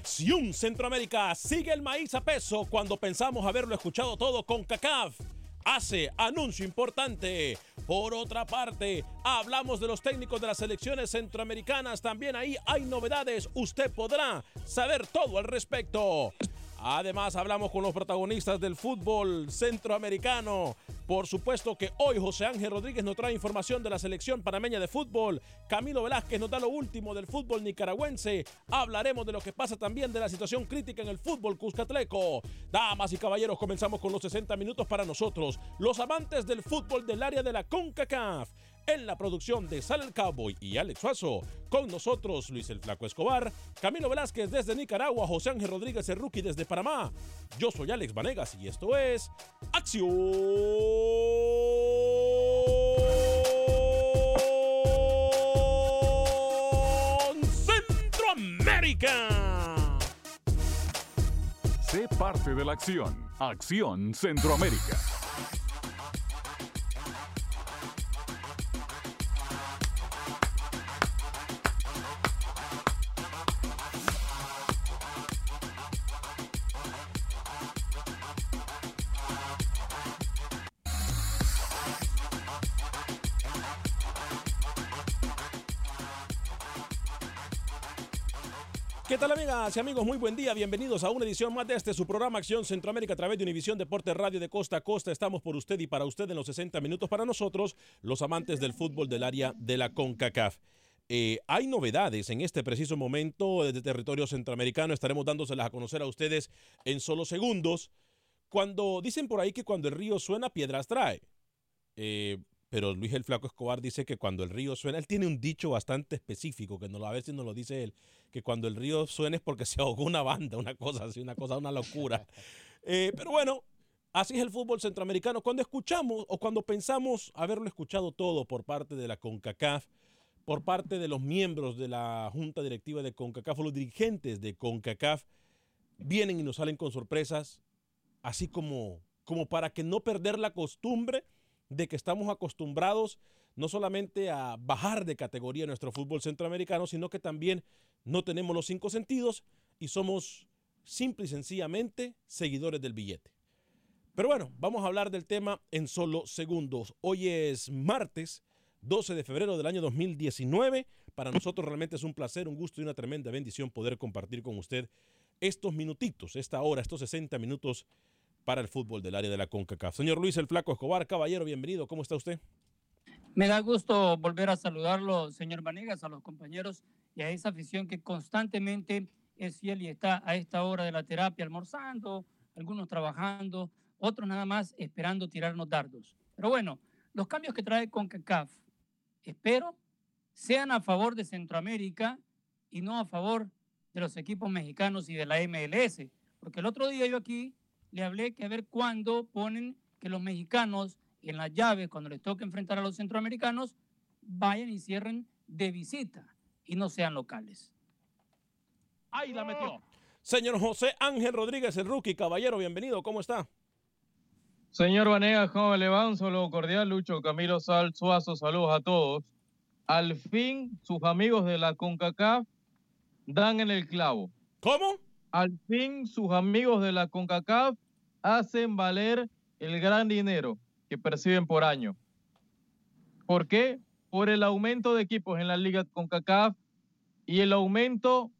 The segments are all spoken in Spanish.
Acción Centroamérica sigue el maíz a peso cuando pensamos haberlo escuchado todo con CACAF. Hace anuncio importante. Por otra parte, hablamos de los técnicos de las selecciones centroamericanas. También ahí hay novedades. Usted podrá saber todo al respecto. Además, hablamos con los protagonistas del fútbol centroamericano. Por supuesto que hoy José Ángel Rodríguez nos trae información de la selección panameña de fútbol. Camilo Velázquez nos da lo último del fútbol nicaragüense. Hablaremos de lo que pasa también de la situación crítica en el fútbol cuscatleco. Damas y caballeros, comenzamos con los 60 minutos para nosotros, los amantes del fútbol del área de la CONCACAF. En la producción de Sal el Cowboy y Alex Suazo. Con nosotros Luis el Flaco Escobar, Camilo Velázquez desde Nicaragua, José Ángel Rodríguez el desde Panamá. Yo soy Alex Vanegas y esto es Acción Centroamérica. Sé parte de la acción. Acción Centroamérica. Y amigos? Muy buen día, bienvenidos a una edición más de este su programa Acción Centroamérica a través de Univisión Deporte Radio de Costa a Costa. Estamos por usted y para usted en los 60 minutos para nosotros, los amantes del fútbol del área de la CONCACAF. Eh, hay novedades en este preciso momento desde territorio centroamericano, estaremos dándoselas a conocer a ustedes en solo segundos. Cuando dicen por ahí que cuando el río suena, piedras trae. Eh, pero Luis el Flaco Escobar dice que cuando el río suena, él tiene un dicho bastante específico, que no, a ver si nos lo dice él, que cuando el río suena es porque se ahogó una banda, una cosa así, una cosa, una locura. Eh, pero bueno, así es el fútbol centroamericano. Cuando escuchamos o cuando pensamos haberlo escuchado todo por parte de la CONCACAF, por parte de los miembros de la junta directiva de CONCACAF o los dirigentes de CONCACAF, vienen y nos salen con sorpresas, así como, como para que no perder la costumbre de que estamos acostumbrados no solamente a bajar de categoría nuestro fútbol centroamericano, sino que también no tenemos los cinco sentidos y somos simple y sencillamente seguidores del billete. Pero bueno, vamos a hablar del tema en solo segundos. Hoy es martes 12 de febrero del año 2019. Para nosotros realmente es un placer, un gusto y una tremenda bendición poder compartir con usted estos minutitos, esta hora, estos 60 minutos para el fútbol del área de la CONCACAF. Señor Luis el Flaco Escobar, caballero, bienvenido. ¿Cómo está usted? Me da gusto volver a saludarlo, señor Vanegas, a los compañeros y a esa afición que constantemente es fiel y está a esta hora de la terapia almorzando, algunos trabajando, otros nada más esperando tirarnos dardos. Pero bueno, los cambios que trae CONCACAF, espero, sean a favor de Centroamérica y no a favor de los equipos mexicanos y de la MLS. Porque el otro día yo aquí le hablé que a ver cuándo ponen que los mexicanos en las llaves, cuando les toque enfrentar a los centroamericanos, vayan y cierren de visita y no sean locales. Ahí la metió. Señor José Ángel Rodríguez, el rookie, caballero, bienvenido, ¿cómo está? Señor Vanegas, ¿cómo le va? Un saludo cordial, Lucho, Camilo Sal, Suazo, saludos a todos. Al fin, sus amigos de la CONCACAF dan en el clavo. ¿Cómo? Al fin, sus amigos de la CONCACAF hacen valer el gran dinero que perciben por año. ¿Por qué? Por el aumento de equipos en la liga CONCACAF y el aumento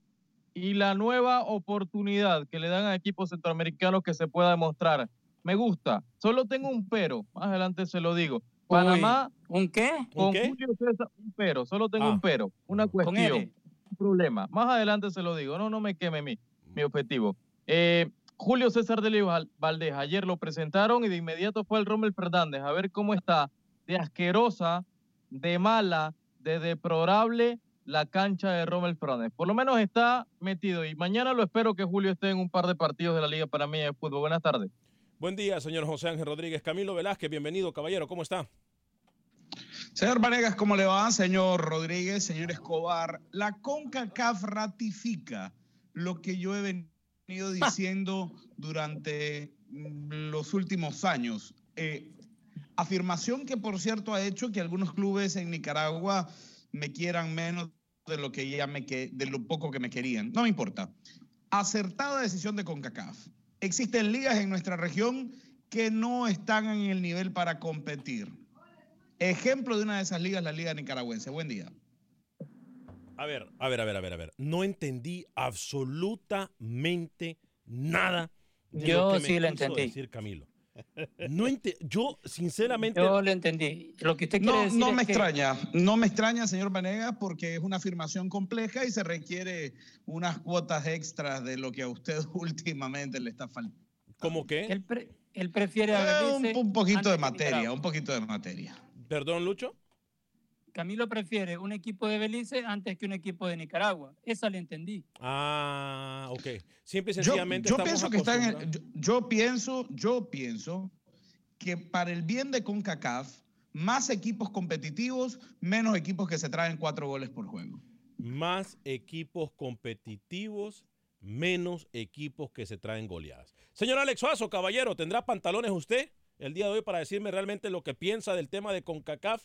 y la nueva oportunidad que le dan a equipos centroamericanos que se pueda demostrar. Me gusta. Solo tengo un pero. Más adelante se lo digo. Panamá. ¿Un qué? Con ¿Un qué? Julio César, un pero. Solo tengo Ah. un pero. Una cuestión. Un problema. Más adelante se lo digo. No, no me queme mi, mi objetivo. Eh, Julio César de Val- Valdés, ayer lo presentaron y de inmediato fue el Rommel Fernández a ver cómo está de asquerosa, de mala, de deplorable la cancha de Rommel Fernández. Por lo menos está metido y mañana lo espero que Julio esté en un par de partidos de la Liga Panameña de Fútbol. Buenas tardes. Buen día, señor José Ángel Rodríguez. Camilo Velázquez, bienvenido, caballero, ¿cómo está? Señor Vanegas, ¿cómo le va? Señor Rodríguez, señor Escobar, la CONCACAF ratifica lo que yo he venido diciendo durante mm, los últimos años. Eh, afirmación que, por cierto, ha hecho que algunos clubes en Nicaragua me quieran menos de lo que ya me que, de lo poco que me querían. No me importa. Acertada decisión de CONCACAF. Existen ligas en nuestra región que no están en el nivel para competir. Ejemplo de una de esas ligas, la Liga Nicaragüense. Buen día. A ver, a ver, a ver, a ver, a ver. No entendí absolutamente nada de Yo lo que me sí lo entendí. decir Camilo. No ente- yo sinceramente Yo lo entendí. Lo que usted quiere No, decir no es me que- extraña, no me extraña, señor Vanegas, porque es una afirmación compleja y se requiere unas cuotas extras de lo que a usted últimamente le está faltando. ¿Cómo qué? Él, pre- él prefiere Eh, un, un poquito de materia, un poquito de materia. Perdón, Lucho. Camilo prefiere un equipo de Belice antes que un equipo de Nicaragua. Esa le entendí. Ah, ok. Yo, sencillamente yo pienso que está en el- yo pienso, yo pienso que para el bien de CONCACAF, más equipos competitivos, menos equipos que se traen cuatro goles por juego. Más equipos competitivos, menos equipos que se traen goleadas. Señor Alex Suazo, caballero, ¿tendrá pantalones usted el día de hoy para decirme realmente lo que piensa del tema de CONCACAF?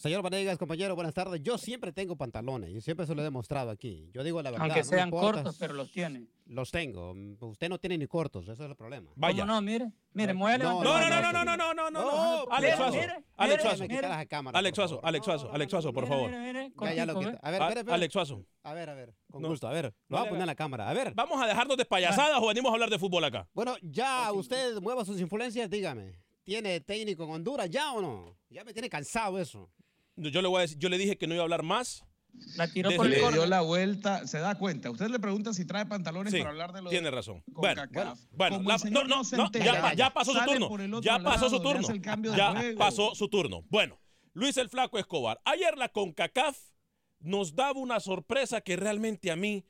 Señor Vanegas, compañero, buenas tardes. Yo siempre tengo pantalones, yo siempre se lo he demostrado aquí. Yo digo la verdad. Aunque no sean importa. cortos, pero los tiene. Los tengo. Usted no tiene ni cortos, eso es el problema. Vaya. ¿Cómo no? Mire, mire, a No. No, no, no, no, no, no, no, no, no. Alex Suazo, Alex Suazo. Alex por Suazo, favor. Alex Suazo, Alex Suazo, por favor. Mire, mire, Ya, ya lo. A ver, Ah, espere, espere. Alex Suazo. A ver, a ver, con gusto. A ver, lo No voy a poner en la cámara. A ver. ¿Vamos a dejarnos de payasadas o venimos a hablar de fútbol acá? Bueno, ya usted mueva sus influencias, dígame. ¿Tiene técnico en Honduras ya o no? Ya me tiene cansado eso. Yo le, voy a decir- yo le dije que no iba a hablar más. La tiró Desde- por el Le dio la vuelta, se da cuenta. Usted le pregunta si trae pantalones Sí, para hablar de lo tiene de razón. Bueno, CONCACAF. Bueno, Como la- no, no, se no, entera, ya, pa- ya pasó su turno. Ya pasó su lado, turno. de Ya juego. pasó su turno. Bueno, Luis el Flaco Escobar. Ayer la CONCACAF nos daba una sorpresa que realmente a mí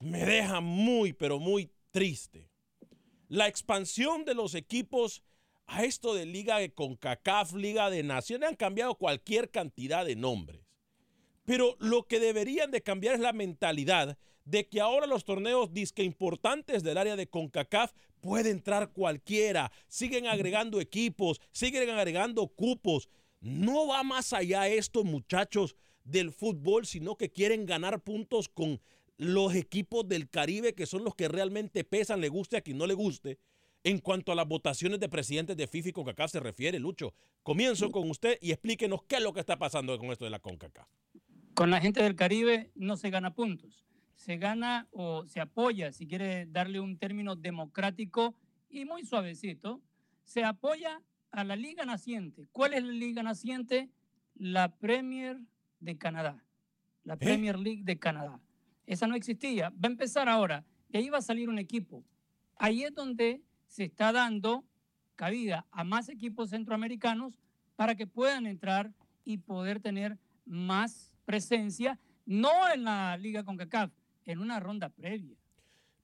me deja muy, pero muy triste. La expansión de los equipos a esto de Liga de CONCACAF, Liga de Naciones, han cambiado cualquier cantidad de nombres. Pero lo que deberían de cambiar es la mentalidad de que ahora los torneos disque importantes del área de CONCACAF puede entrar cualquiera. Siguen agregando equipos, siguen agregando cupos. No va más allá esto, muchachos, del fútbol, sino que quieren ganar puntos con los equipos del Caribe, que son los que realmente pesan, le guste a quien no le guste. En cuanto a las votaciones de presidentes de FIFA y CONCACAF se refiere, Lucho, comienzo con usted y explíquenos qué es lo que está pasando con esto de la CONCACAF. Con la gente del Caribe no se gana puntos. se gana o se apoya, si quiere darle un término democrático y muy suavecito, se apoya a la liga naciente. ¿Cuál es la liga naciente? La Premier de Canadá. La Premier League de Canadá. Esa no existía. Va a empezar ahora. Y ahí va a salir un equipo. Ahí es donde se está dando cabida a más equipos centroamericanos para que puedan entrar y poder tener más presencia, no en la Liga CONCACAF, en una ronda previa.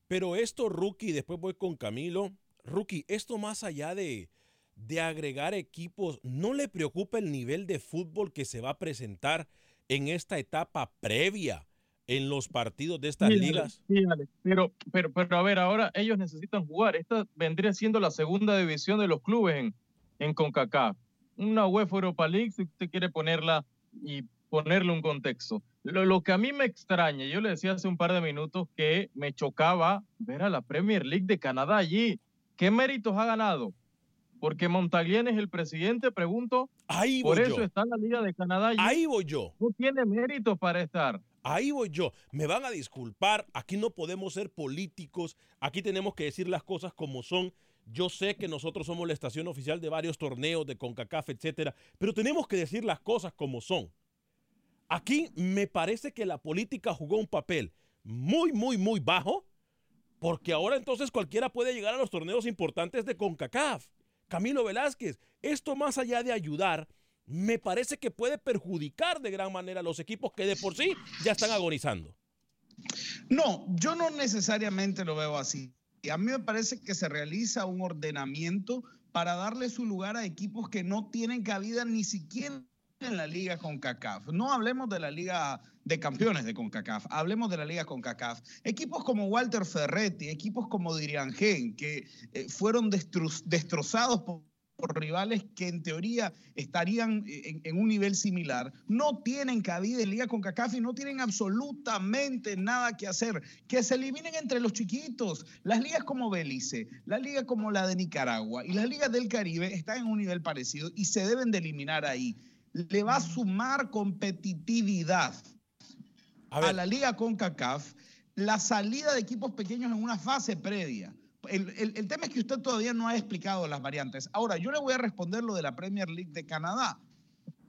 Pero esto, Rookie, después voy con Camilo. Rookie, esto más allá de, de agregar equipos, ¿no le preocupa el nivel de fútbol que se va a presentar en esta etapa previa en los partidos de estas Sí, ligas? sí, pero, pero, pero a ver, ahora ellos necesitan jugar. Esta vendría siendo la segunda división de los clubes en, en CONCACAF. Una UEFA Europa League, si usted quiere ponerla y ponerle un contexto. Lo, lo que a mí me extraña, yo le decía hace un par de minutos que me chocaba ver a la Premier League de Canadá allí. ¿Qué méritos ha ganado? Porque Montaglien es el presidente, pregunto. Ahí Por voy eso yo. está en la Liga de Canadá allí. Ahí voy yo. No tiene méritos para estar. Ahí voy yo. Me van a disculpar, aquí no podemos ser políticos, aquí tenemos que decir las cosas como son. Yo sé que nosotros somos la estación oficial de varios torneos de CONCACAF, etcétera, pero tenemos que decir las cosas como son. Aquí me parece que la política jugó un papel muy, muy, muy bajo, porque ahora entonces cualquiera puede llegar a los torneos importantes de CONCACAF. Camilo Velázquez, esto más allá de ayudar, me parece que puede perjudicar de gran manera a los equipos que de por sí ya están agonizando. No, yo no necesariamente lo veo así. A mí me parece que se realiza un ordenamiento para darle su lugar a equipos que no tienen cabida ni siquiera en la liga con CACAF. No hablemos de la liga de campeones de CONCACAF, hablemos de la liga CONCACAF. Equipos como Walter Ferretti, equipos como Dirian Gen, que eh, fueron destrozados por por rivales que en teoría estarían en, en un nivel similar, no tienen cabida en Liga con CACAF y no tienen absolutamente nada que hacer. Que se eliminen entre los chiquitos. Las ligas como Belice, la liga como la de Nicaragua y las ligas del Caribe están en un nivel parecido y se deben de eliminar ahí. Le va a sumar competitividad a, la liga con CACAF la salida de equipos pequeños en una fase previa. El, tema es que usted todavía no ha explicado las variantes. Ahora, yo le voy a responder lo de la Premier League de Canadá.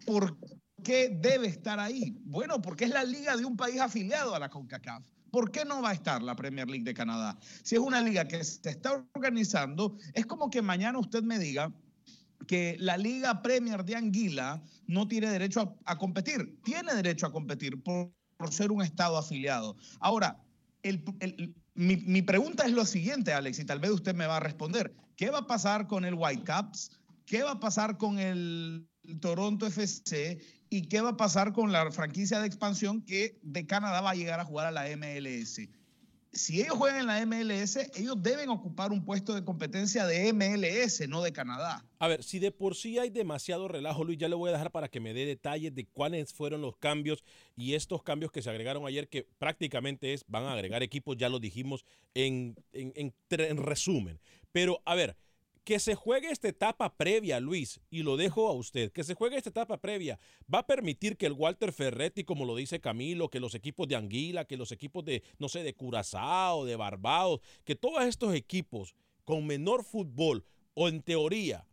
¿Por qué debe estar ahí? Bueno, porque es la liga de un país afiliado a la CONCACAF. ¿Por qué no va a estar la Premier League de Canadá? Si es una liga que se está organizando, es como que mañana usted me diga que la Liga Premier de Anguila no tiene derecho a, competir. Tiene derecho a competir por, ser un Estado afiliado. Ahora, el- mi, mi pregunta es lo siguiente, Alex, y tal vez usted me va a responder. ¿Qué va a pasar con el Whitecaps? ¿Qué va a pasar con el Toronto FC? ¿Y qué va a pasar con la franquicia de expansión que de Canadá va a llegar a jugar a la MLS? Si ellos juegan en la MLS, ellos deben ocupar un puesto de competencia de MLS, no de Canadá. A ver, si de por sí hay demasiado relajo, Luis, ya le voy a dejar para que me dé detalles de cuáles fueron los cambios y estos cambios que se agregaron ayer, que prácticamente es, van a agregar equipos, ya lo dijimos en, en- en en resumen. Pero, a ver, que se juegue esta etapa previa, Luis, y lo dejo a usted, que se juegue esta etapa previa, va a permitir que el Walter Ferretti, como lo dice Camilo, que los equipos de Anguila, que los equipos de, no sé, de Curazao, de Barbados, que todos estos equipos con menor fútbol, o en teoría,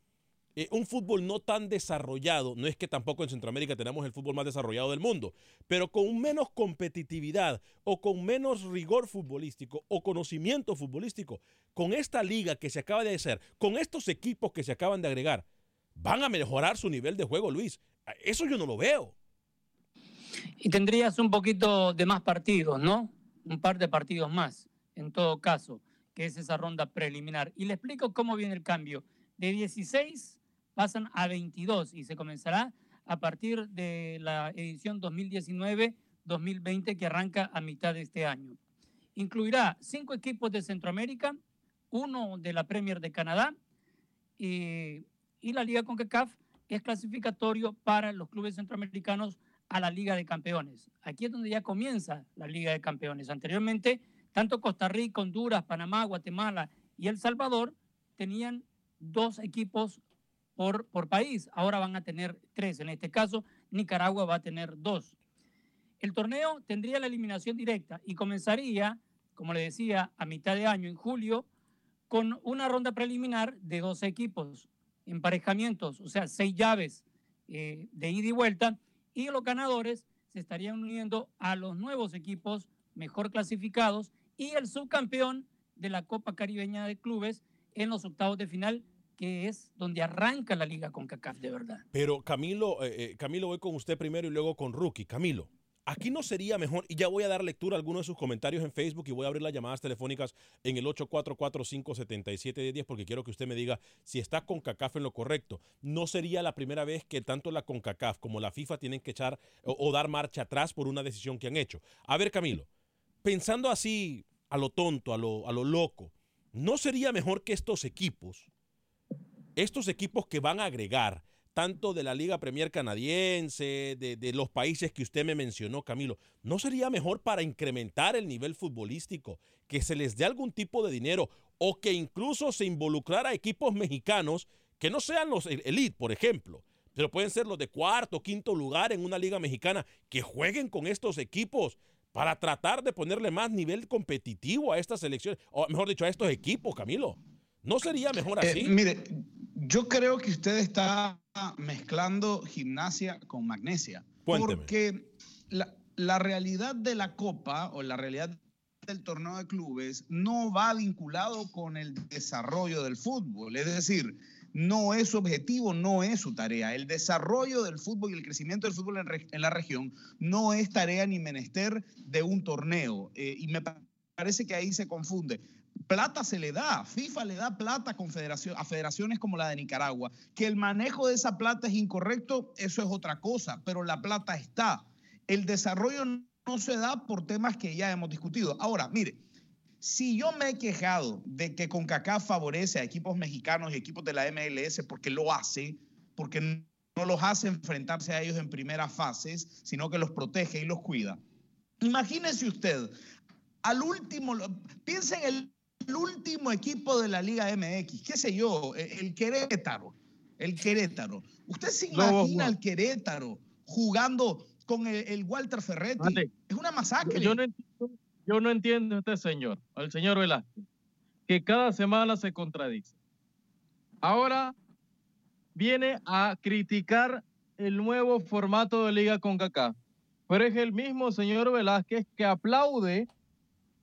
eh, un fútbol no tan desarrollado, no es que tampoco en Centroamérica tenemos el fútbol más desarrollado del mundo, pero con menos competitividad o con menos rigor futbolístico o conocimiento futbolístico, con esta liga que se acaba de hacer, con estos equipos que se acaban de agregar, van a mejorar su nivel de juego, Luis. Eso yo no lo veo. Y tendrías un poquito de más partidos, ¿no? Un par de partidos más, en todo caso, que es esa ronda preliminar. Y le explico cómo viene el cambio. De 16 pasan a 22 y se comenzará a partir de la edición 2019-2020 que arranca a mitad de este año. Incluirá cinco equipos de Centroamérica, uno de la Premier de Canadá y, y la Liga CONCACAF es clasificatorio para los clubes centroamericanos a la Liga de Campeones. Aquí es donde ya comienza la Liga de Campeones. Anteriormente, tanto Costa Rica, Honduras, Panamá, Guatemala y El Salvador tenían dos equipos por, país. Ahora van a tener tres. En este caso, Nicaragua va a tener dos. El torneo tendría la eliminación directa y comenzaría, como le decía, a mitad de año, en julio, con una ronda preliminar de 12 equipos, emparejamientos, o sea, seis llaves eh, de ida y vuelta, y los ganadores se estarían uniendo a los nuevos equipos mejor clasificados y el subcampeón de la Copa Caribeña de Clubes en los octavos de final, que es donde arranca la liga con CACAF de verdad. Pero Camilo, eh, eh, Camilo, voy con usted primero y luego con Rookie. Camilo, aquí no sería mejor, y ya voy a dar lectura a algunos de sus comentarios en Facebook y voy a abrir las llamadas telefónicas en el 844-577-10 porque quiero que usted me diga si está con CACAF en lo correcto. No sería la primera vez que tanto la CONCACAF como la FIFA tienen que echar o, o dar marcha atrás por una decisión que han hecho. A ver, Camilo, pensando así a lo tonto, a lo, a lo loco, ¿no sería mejor que estos equipos, estos equipos que van a agregar, tanto de la Liga Premier canadiense, de, de, los países que usted me mencionó, Camilo, ¿no sería mejor para incrementar el nivel futbolístico que se les dé algún tipo de dinero o que incluso se involucrara a equipos mexicanos que no sean los elite, por ejemplo? Pero pueden ser los de cuarto, quinto lugar en una liga mexicana que jueguen con estos equipos para tratar de ponerle más nivel competitivo a estas selecciones, o mejor dicho, a estos equipos, Camilo. ¿No sería mejor así? Eh, mire, yo creo que usted está mezclando gimnasia con magnesia. Cuénteme. Porque la, la realidad de la Copa o la realidad del torneo de clubes no va vinculado con el desarrollo del fútbol. Es decir, no es su objetivo, no es su tarea. El desarrollo del fútbol y el crecimiento del fútbol en, en la región no es tarea ni menester de un torneo. Eh, y me parece que ahí se confunde. Plata se le da, FIFA le da plata a, federaciones como la de Nicaragua. Que el manejo de esa plata es incorrecto, eso es otra cosa, pero la plata está. El desarrollo no se da por temas que ya hemos discutido. Ahora, mire, si yo me he quejado de que CONCACAF favorece a equipos mexicanos y equipos de la MLS porque lo hace, porque no los hace enfrentarse a ellos en primeras fases, sino que los protege y los cuida. Imagínese usted, al último, piensa en el, el último equipo de la Liga MX, qué sé yo, el Querétaro, el Querétaro. ¿Usted se imagina al Querétaro jugando con el, el Walter Ferretti? Vale. Es una masacre. Yo no entiendo yo no entiendo a este señor, al señor Velázquez, que cada semana se contradice. Ahora viene a criticar el nuevo formato de Liga con pero es el mismo señor Velázquez que aplaude,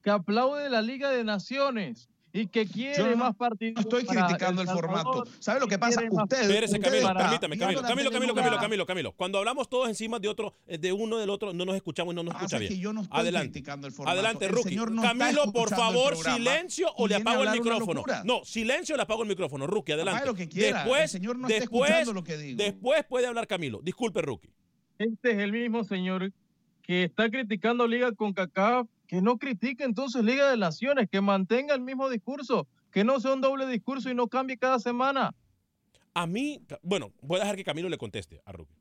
que aplaude la Liga de Naciones y que quiere Yo no- más partidos. No estoy criticando el Salvador, formato. ¿Sabe lo que pasa? quiere más- Usted, Espérese, ustedes Camilo, para- permítame, Camilo, Camilo, Camilo, Camilo, Camilo, Camilo. Cuando hablamos todos encima de otro, eh, de uno del otro, no nos escuchamos y no nos Pasa escucha que bien. yo no estoy Adelante. criticando el formato. Adelante, El Rookie. señor no está Camilo, por favor, silencio o le apago el micrófono. No, silencio o le apago el micrófono, Rookie, adelante. Haga lo que quiera. Después, El señor no está después, escuchando lo que digo. después puede hablar Camilo. Disculpe, Rookie. Este es el mismo señor que está criticando Liga con CACAF, que no critique entonces Liga de Naciones, que mantenga el mismo discurso, que no sea un doble discurso y no cambie cada semana. A mí, bueno, voy a dejar que Camilo le conteste a Rookie.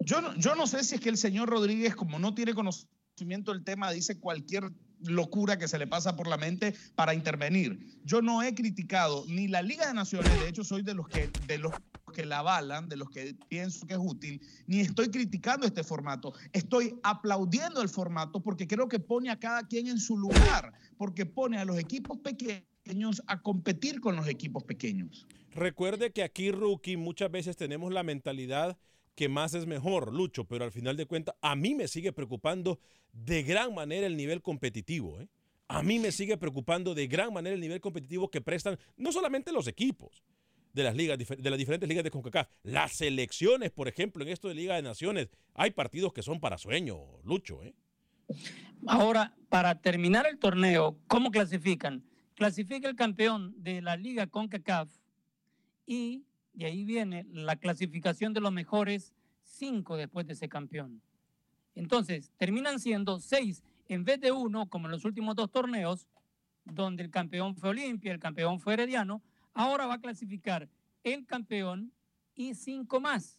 Yo no, yo no sé si es que el señor Rodríguez, como no tiene conocimiento del tema, dice cualquier locura que se le pasa por la mente para intervenir. Yo no he criticado ni la Liga de Naciones, de hecho soy de los que, de los que la avalan, de los que pienso que es útil, ni estoy criticando este formato. Estoy aplaudiendo el formato porque creo que pone a cada quien en su lugar, porque pone a los equipos pequeños a competir con los equipos pequeños. Recuerde que aquí, Rookie, muchas veces tenemos la mentalidad que más es mejor, Lucho, pero al final de cuentas, a mí me sigue preocupando de gran manera el nivel competitivo. ¿eh? A mí me sigue preocupando de gran manera el nivel competitivo que prestan no solamente los equipos de las ligas, de las diferentes ligas de CONCACAF, las selecciones, por ejemplo, en esto de Liga de Naciones, hay partidos que son para sueño, Lucho. ¿eh? Ahora, para terminar el torneo, ¿cómo clasifican? Clasifica el campeón de la Liga CONCACAF y de ahí viene la clasificación de los mejores cinco después de ese campeón. Entonces, terminan siendo seis en vez de uno, como en los últimos dos torneos, donde el campeón fue Olimpia, el campeón fue Herediano, ahora va a clasificar el campeón y cinco más.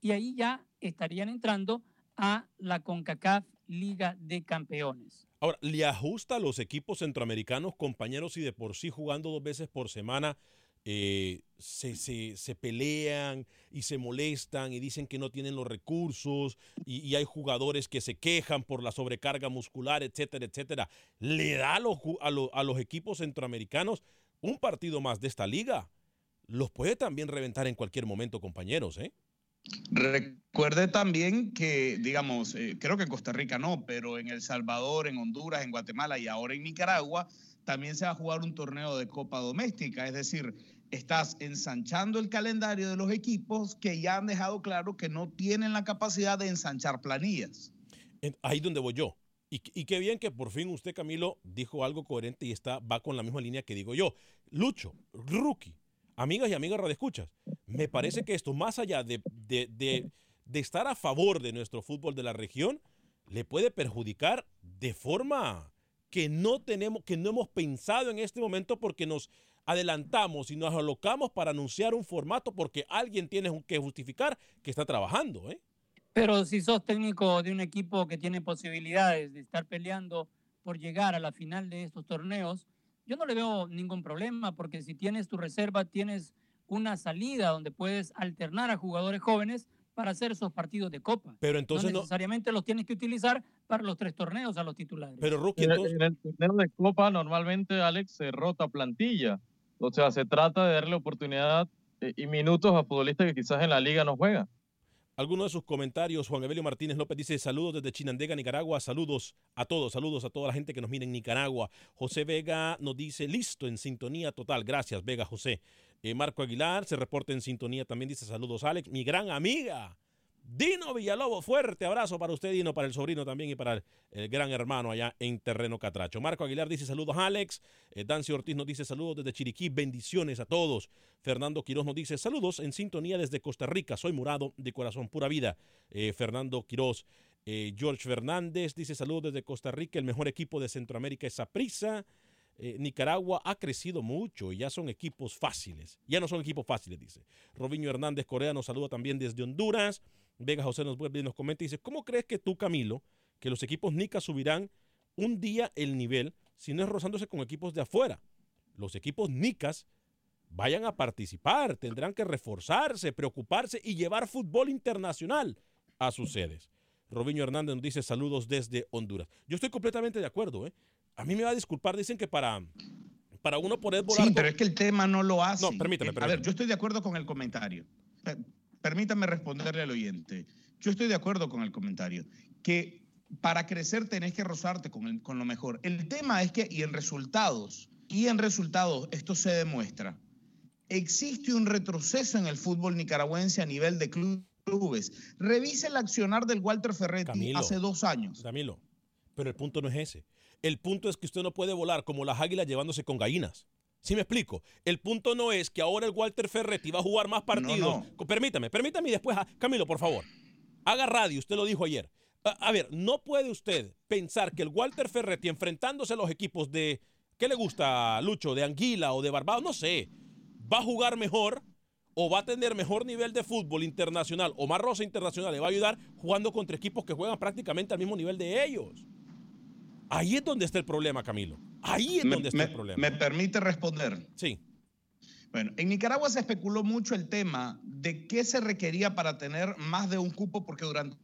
Y ahí ya estarían entrando a la CONCACAF Liga de Campeones. Ahora, ¿le ajusta a los equipos centroamericanos, compañeros y de por sí jugando dos veces por semana, eh, se, se- se pelean y se molestan y dicen que no tienen los recursos y, y hay jugadores que se quejan por la sobrecarga muscular, etcétera, etcétera. Le da a los, a lo- a los equipos centroamericanos un partido más de esta liga. Los puede también reventar en cualquier momento, compañeros, ¿eh? Recuerde también que, digamos, eh, creo que en Costa Rica no, pero en El Salvador, en Honduras, en Guatemala y ahora en Nicaragua, también se va a jugar un torneo de Copa Doméstica. Es decir, estás ensanchando el calendario de los equipos que ya han dejado claro que no tienen la capacidad de ensanchar planillas. Ahí donde voy yo. Y, y qué bien que por fin usted, Camilo, dijo algo coherente y está, va con la misma línea que digo yo. Lucho, rookie, amigas y amigas radioescuchas, me parece que esto, más allá de, de- de- estar a favor de nuestro fútbol de la región, le puede perjudicar de forma que no tenemos, que no hemos pensado en este momento porque nos adelantamos y nos alocamos para anunciar un formato porque alguien tiene que justificar que está trabajando, ¿eh? Pero si sos técnico de un equipo que tiene posibilidades de estar peleando por llegar a la final de estos torneos, yo no le veo ningún problema, porque si tienes tu reserva, tienes una salida donde puedes alternar a jugadores jóvenes para hacer esos partidos de copa. Pero entonces no no- necesariamente los tienes que utilizar para los tres torneos a los titulares. Pero Rookie, En el, entonces... en el torneo de Copa normalmente Alex se rota plantilla. O sea, se trata de darle oportunidad eh, y minutos a futbolistas que quizás en la liga no juegan. Algunos de sus comentarios, Juan Evelio Martínez López dice saludos desde Chinandega, Nicaragua, saludos a todos, saludos a toda la gente que nos mira en Nicaragua. José Vega nos dice listo, en sintonía total, gracias Vega José. Eh, Marco Aguilar se reporta en sintonía, también dice saludos Alex, mi gran amiga. Dino Villalobos, fuerte abrazo para usted, Dino, para el sobrino también y para el, gran hermano allá en Terreno Catracho. Marco Aguilar dice saludos, Alex. Eh, Dancy Ortiz nos dice saludos desde Chiriquí, bendiciones a todos. Fernando Quiroz nos dice saludos en sintonía desde Costa Rica, soy murado de corazón, pura vida. Eh, Fernando Quiroz. Eh, George Fernández dice saludos desde Costa Rica, el mejor equipo de Centroamérica es Saprissa. Eh, Nicaragua ha crecido mucho y ya son equipos fáciles. Ya no son equipos fáciles, dice. Robiño Hernández Corea nos saluda también desde Honduras. Vega José nos vuelve y nos comenta y dice, ¿cómo crees que tú, Camilo, que los equipos nicas subirán un día el nivel si no es rozándose con equipos de afuera? Los equipos nicas vayan a participar, tendrán que reforzarse, preocuparse y llevar fútbol internacional a sus sedes. Robiño Hernández nos dice saludos desde Honduras. Yo estoy completamente de acuerdo. ¿eh? A mí me va a disculpar, dicen que para, para uno poder volar... Sí, con- pero es que el tema no lo hace. No, permítame, A ver, permítame. yo estoy de acuerdo con el comentario. Per- Permítame responderle al oyente. Yo estoy de acuerdo con el comentario. Que para crecer tenés que rozarte con, el- con lo mejor. El tema es que, y en resultados, y en resultados, esto se demuestra. Existe un retroceso en el fútbol nicaragüense a nivel de clu- clubes. Revise el accionar del Walter Ferretti Camilo. hace dos años. Camilo, pero el punto no es ese. El punto es que usted no puede volar como las águilas llevándose con gallinas. ¿Sí me explico? El punto no es que ahora el Walter Ferretti va a jugar más partidos. Permítame, permítame y después, ah, Camilo, por favor. Haga radio, usted lo dijo ayer. A, a ver, no puede usted pensar que el Walter Ferretti enfrentándose a los equipos de, ¿qué le gusta, Lucho? De Anguila o de Barbados, no sé. Va a jugar mejor o va a tener mejor nivel de fútbol internacional o más rosa internacional le va a ayudar jugando contra equipos que juegan prácticamente al mismo nivel de ellos. Ahí es donde está el problema, Camilo. Ahí es Me- donde está me- el problema. ¿Me permite responder? Sí. Bueno, en Nicaragua se especuló mucho el tema de qué se requería para tener más de un cupo, porque durante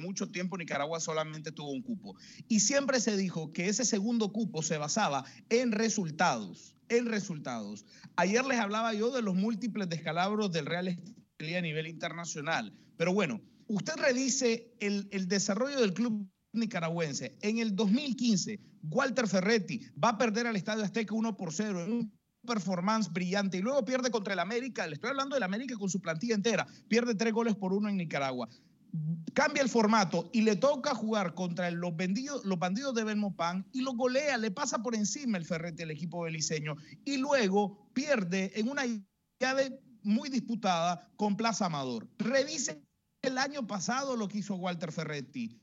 mucho tiempo Nicaragua solamente tuvo un cupo. Y siempre se dijo que ese segundo cupo se basaba en resultados, en resultados. Ayer les hablaba yo de los múltiples descalabros del Real Estelí a nivel internacional. Pero bueno, usted revise el, el desarrollo del club nicaragüense. En el 2015, Walter Ferretti va a perder al Estadio Azteca 1 por 0 en un performance brillante y luego pierde contra el América, le estoy hablando del América con su plantilla entera, pierde tres goles por uno en Nicaragua. Cambia el formato y le toca jugar contra los, vendidos, los bandidos de Belmopan y lo golea, le pasa por encima el Ferretti al equipo beliceño y luego pierde en una llave muy disputada con Plaza Amador. Revise el año pasado lo que hizo Walter Ferretti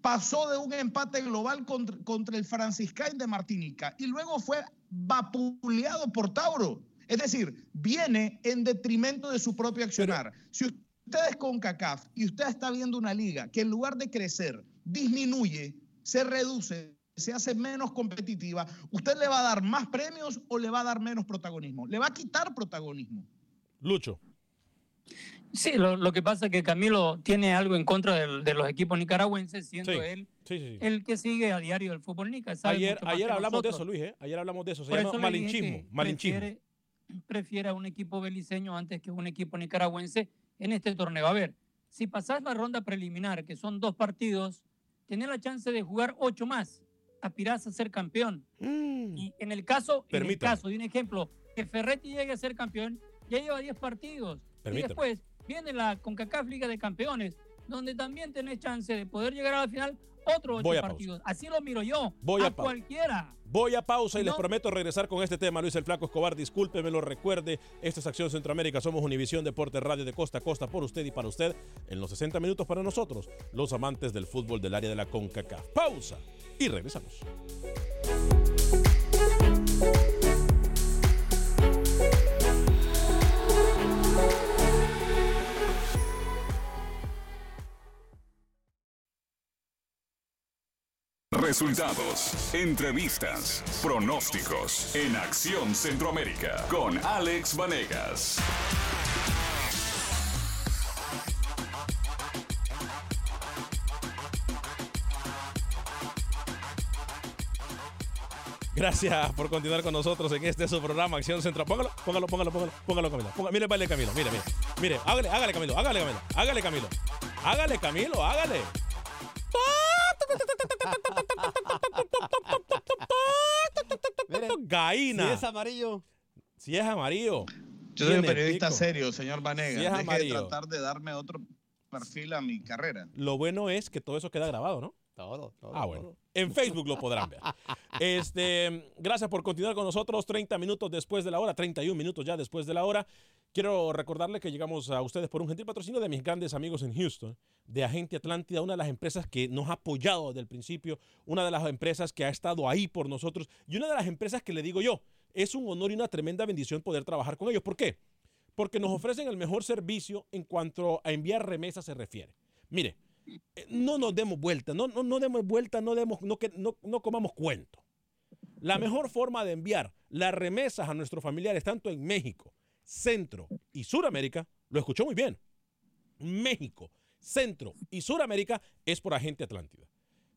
pasó de un empate global contra, contra el Franciscain de Martinica y luego fue vapuleado por Tauro. Es decir, viene en detrimento de su propio accionar. si usted es con CACAF y usted está viendo una liga que en lugar de crecer, disminuye, se reduce, se hace menos competitiva, ¿usted le va a dar más premios o le va a dar menos protagonismo? Le va a quitar protagonismo. Lucho. Sí, lo, lo que pasa es que Camilo tiene algo en contra del- de, los equipos nicaragüenses, siendo Sí, él sí, sí, sí. el que sigue a diario el fútbol nica. Ayer, ayer hablamos de eso. Luis, ¿eh? Ayer hablamos de eso. Se Por llama eso malinchismo. Malinchismo. Prefiere, prefiere a un equipo beliceño antes que un equipo nicaragüense en este torneo. A ver, si pasás la ronda preliminar, que son dos partidos, tenés la chance de jugar ocho más. Aspirás a ser campeón. Y en el caso, en el caso de un ejemplo, que Ferretti llegue a ser campeón, ya lleva 10 partidos. Permítame. Y después viene la CONCACAF Liga de Campeones, donde también tenés chance de poder llegar a la final otros ocho pausa. partidos. Así lo miro yo. Voy a a cualquiera. Voy a pausa y les prometo regresar con este tema. Luis el Flaco Escobar, discúlpeme, lo recuerde. Esto es Acción Centroamérica. Somos Univisión Deporte Radio de costa a costa por usted y para usted. En los 60 minutos para nosotros, los amantes del fútbol del área de la CONCACAF. Pausa y regresamos. Resultados, entrevistas, pronósticos en Acción Centroamérica con Alex Vanegas. Gracias por continuar con nosotros en este su programa Acción Central. Póngalo, póngalo, póngalo, póngalo, póngalo, Camilo. Póngalo. Mire de Camilo, mire, mire. Mire, hágale, hágale, Camilo, hágale, Camilo. Hágale, Camilo. Hágale, Camilo, hágale. Gaina. Si es amarillo. Si es amarillo. Yo soy un periodista serio, señor Vanegas. Si es Deje de tratar de darme otro perfil a mi carrera. Lo bueno es que todo eso queda grabado, ¿no? Todo, todo. Ah, bueno. En Facebook lo podrán ver. Este, gracias por continuar con nosotros. 30 minutos después de la hora, 31 minutos ya después de la hora. Quiero recordarle que llegamos a ustedes por un gentil patrocinio de mis grandes amigos en Houston, de Agente Atlántida, una de las empresas que nos ha apoyado desde el principio, una de las empresas que ha estado ahí por nosotros y una de las empresas que le digo yo, es un honor y una tremenda bendición poder trabajar con ellos. ¿Por qué? Porque nos ofrecen el mejor servicio en cuanto a enviar remesas se refiere. Mire, eh, no nos demos vuelta, no, no, no demos vuelta, no, demos, no, no, no comamos cuento. La mejor forma de enviar las remesas a nuestros familiares, tanto en México, Centro y Suramérica, lo escuchó muy bien. México, Centro y Suramérica es por Agente Atlántida.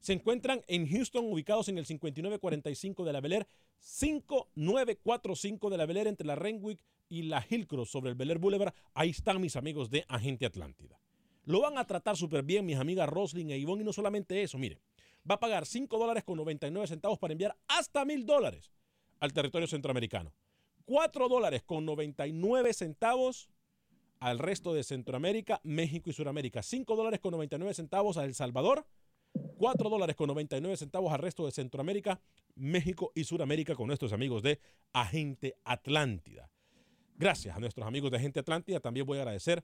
Se encuentran en Houston, ubicados en el 5945 de la Bel Air, 5945 de la Bel Air entre la Renwick y la Hillcross sobre el Bel Air Boulevard. Ahí están mis amigos de Agente Atlántida. Lo van a tratar súper bien mis amigas Roslyn e Ivonne y no solamente eso, mire, va a pagar 5 dólares con 99 centavos para enviar hasta mil dólares al territorio centroamericano. 4 dólares con 99 centavos al resto de Centroamérica, México y Suramérica. 5 dólares con 99 centavos a El Salvador. 4 dólares con 99 centavos al resto de Centroamérica, México y Suramérica con nuestros amigos de Agente Atlántida. Gracias a nuestros amigos de Agente Atlántida. También voy a agradecer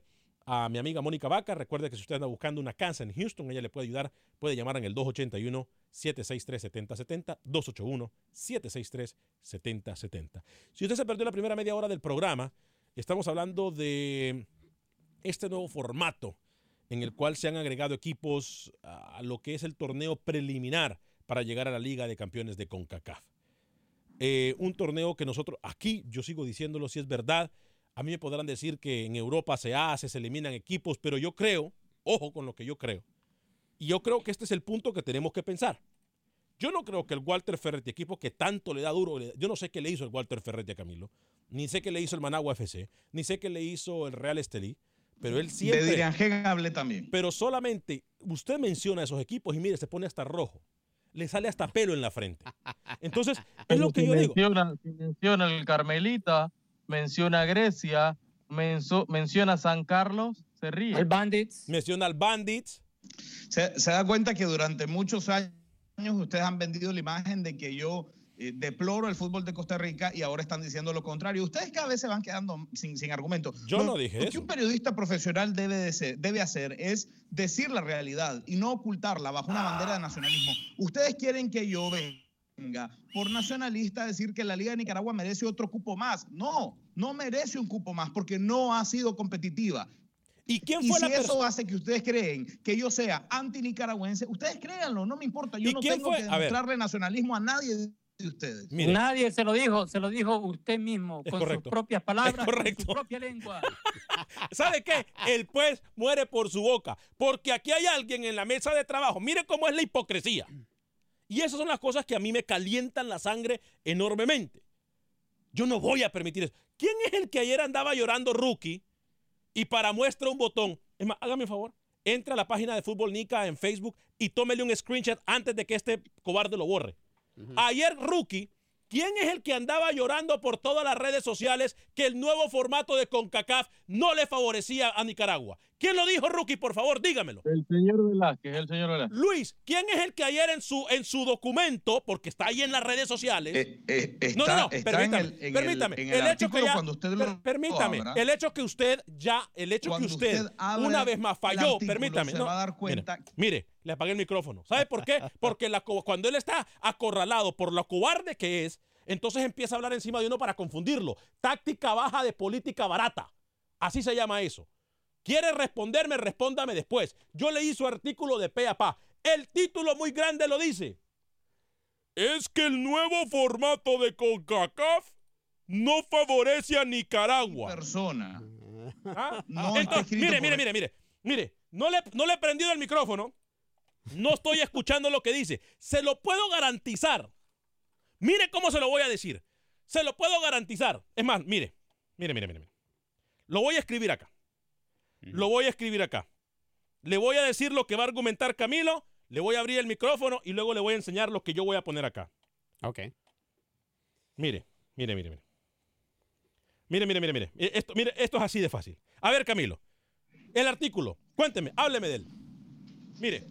a mi amiga Mónica Vaca. Recuerde que si usted anda buscando una casa en Houston, ella le puede ayudar. Puede llamar en el 281-763-7070. 281-763-7070. Si usted se perdió la primera media hora del programa, estamos hablando de este nuevo formato en el cual se han agregado equipos a lo que es el torneo preliminar para llegar a la Liga de Campeones de CONCACAF. Eh, un torneo que nosotros, aquí yo sigo diciéndolo si es verdad, a mí me podrán decir que en Europa se hace, se eliminan equipos, pero yo creo, ojo con lo que yo creo, y yo creo que este es el punto que tenemos que pensar. Yo no creo que el Walter Ferretti, equipo que tanto le da duro, yo no sé qué le hizo el Walter Ferretti a Camilo, ni sé qué le hizo el Managua FC, ni sé qué le hizo el Real Estelí, pero él siempre... De Diriangén hablé también. Pero solamente usted menciona esos equipos y mire, se pone hasta rojo. Le sale hasta pelo en la frente. Entonces, es lo que Si yo digo. si menciona el Carmelita, menciona Grecia, menso- menciona San Carlos, se ríe. El Bandits. Menciona al Bandits. Se, se da cuenta que durante muchos años ustedes han vendido la imagen de que yo eh, deploro el fútbol de Costa Rica y ahora están diciendo lo contrario. Ustedes cada vez se van quedando sin, sin argumento. Yo Lo- no dije Lo que eso. un periodista profesional debe, de ser- debe hacer es decir la realidad y no ocultarla bajo una bandera de nacionalismo. Ustedes quieren que yo venga por nacionalista a decir que la Liga de Nicaragua merece otro cupo más. No, no merece un cupo más porque no ha sido competitiva. ¿Y quién y fue si la eso hace que ustedes creen que yo sea anti-nicaragüense, ustedes créanlo, no me importa. Yo ¿Y no quién tengo fue? que demostrarle nacionalismo a nadie de ustedes. Mire. Nadie se lo dijo, se lo dijo usted mismo, Es con correcto. sus propias palabras, con su propia lengua. ¿Sabe qué? El pues muere por su boca. Porque aquí hay alguien en la mesa de trabajo. Mire cómo es la hipocresía. Y esas son las cosas que a mí me calientan la sangre enormemente. Yo no voy a permitir eso. ¿Quién es el que ayer andaba llorando rookie y para muestra un botón? Es más, hágame un favor. Entre a la página de Fútbol Nica en Facebook y tómele un screenshot antes de que este cobarde lo borre. Ayer rookie, ¿quién es el que andaba llorando por todas las redes sociales que el nuevo formato de CONCACAF no le favorecía a Nicaragua? ¿Quién lo dijo rookie? Por favor, dígamelo. El señor Velázquez, el señor Velázquez. Luis, ¿quién es el que ayer en su, en su documento, porque está ahí en las redes sociales? está- no, no, no, está permítame, en el- en el- permítame. en el, el hecho que artículo ya, cuando usted lo- per- permítame, abra. el hecho que usted ya, el hecho que usted, una vez más falló, artículo, permítame. se no, va a dar mire, cuenta- Mire, le apagué el micrófono. ¿Sabe por qué? Porque la cuando él está acorralado por lo cobarde que es, entonces empieza a hablar encima de uno para confundirlo. Táctica baja de política barata. Así se llama eso. ¿Quiere responderme? Respóndame después. Yo leí su artículo de pe a pa. El título muy grande lo dice. Es que el nuevo formato de CONCACAF no favorece a Nicaragua. Persona. ¿Ah? No Entonces, mire, mire, mire, mire, mire, no le, no le he prendido el micrófono, no estoy escuchando lo que dice. Se lo puedo garantizar. Mire cómo se lo voy a decir. Se lo puedo garantizar. Es más, mire, mire, mire. mire. Lo voy a escribir acá. Lo voy a escribir acá. Le voy a decir lo que va a argumentar Camilo, le voy a abrir el micrófono y luego le voy a enseñar lo que yo voy a poner acá. Ok. Mire, mire, mire, mire. Mire, mire, mire, mire. Eh, Esto, mire, esto es así de fácil. A ver, Camilo. El artículo. Cuénteme, hábleme de él. Mire.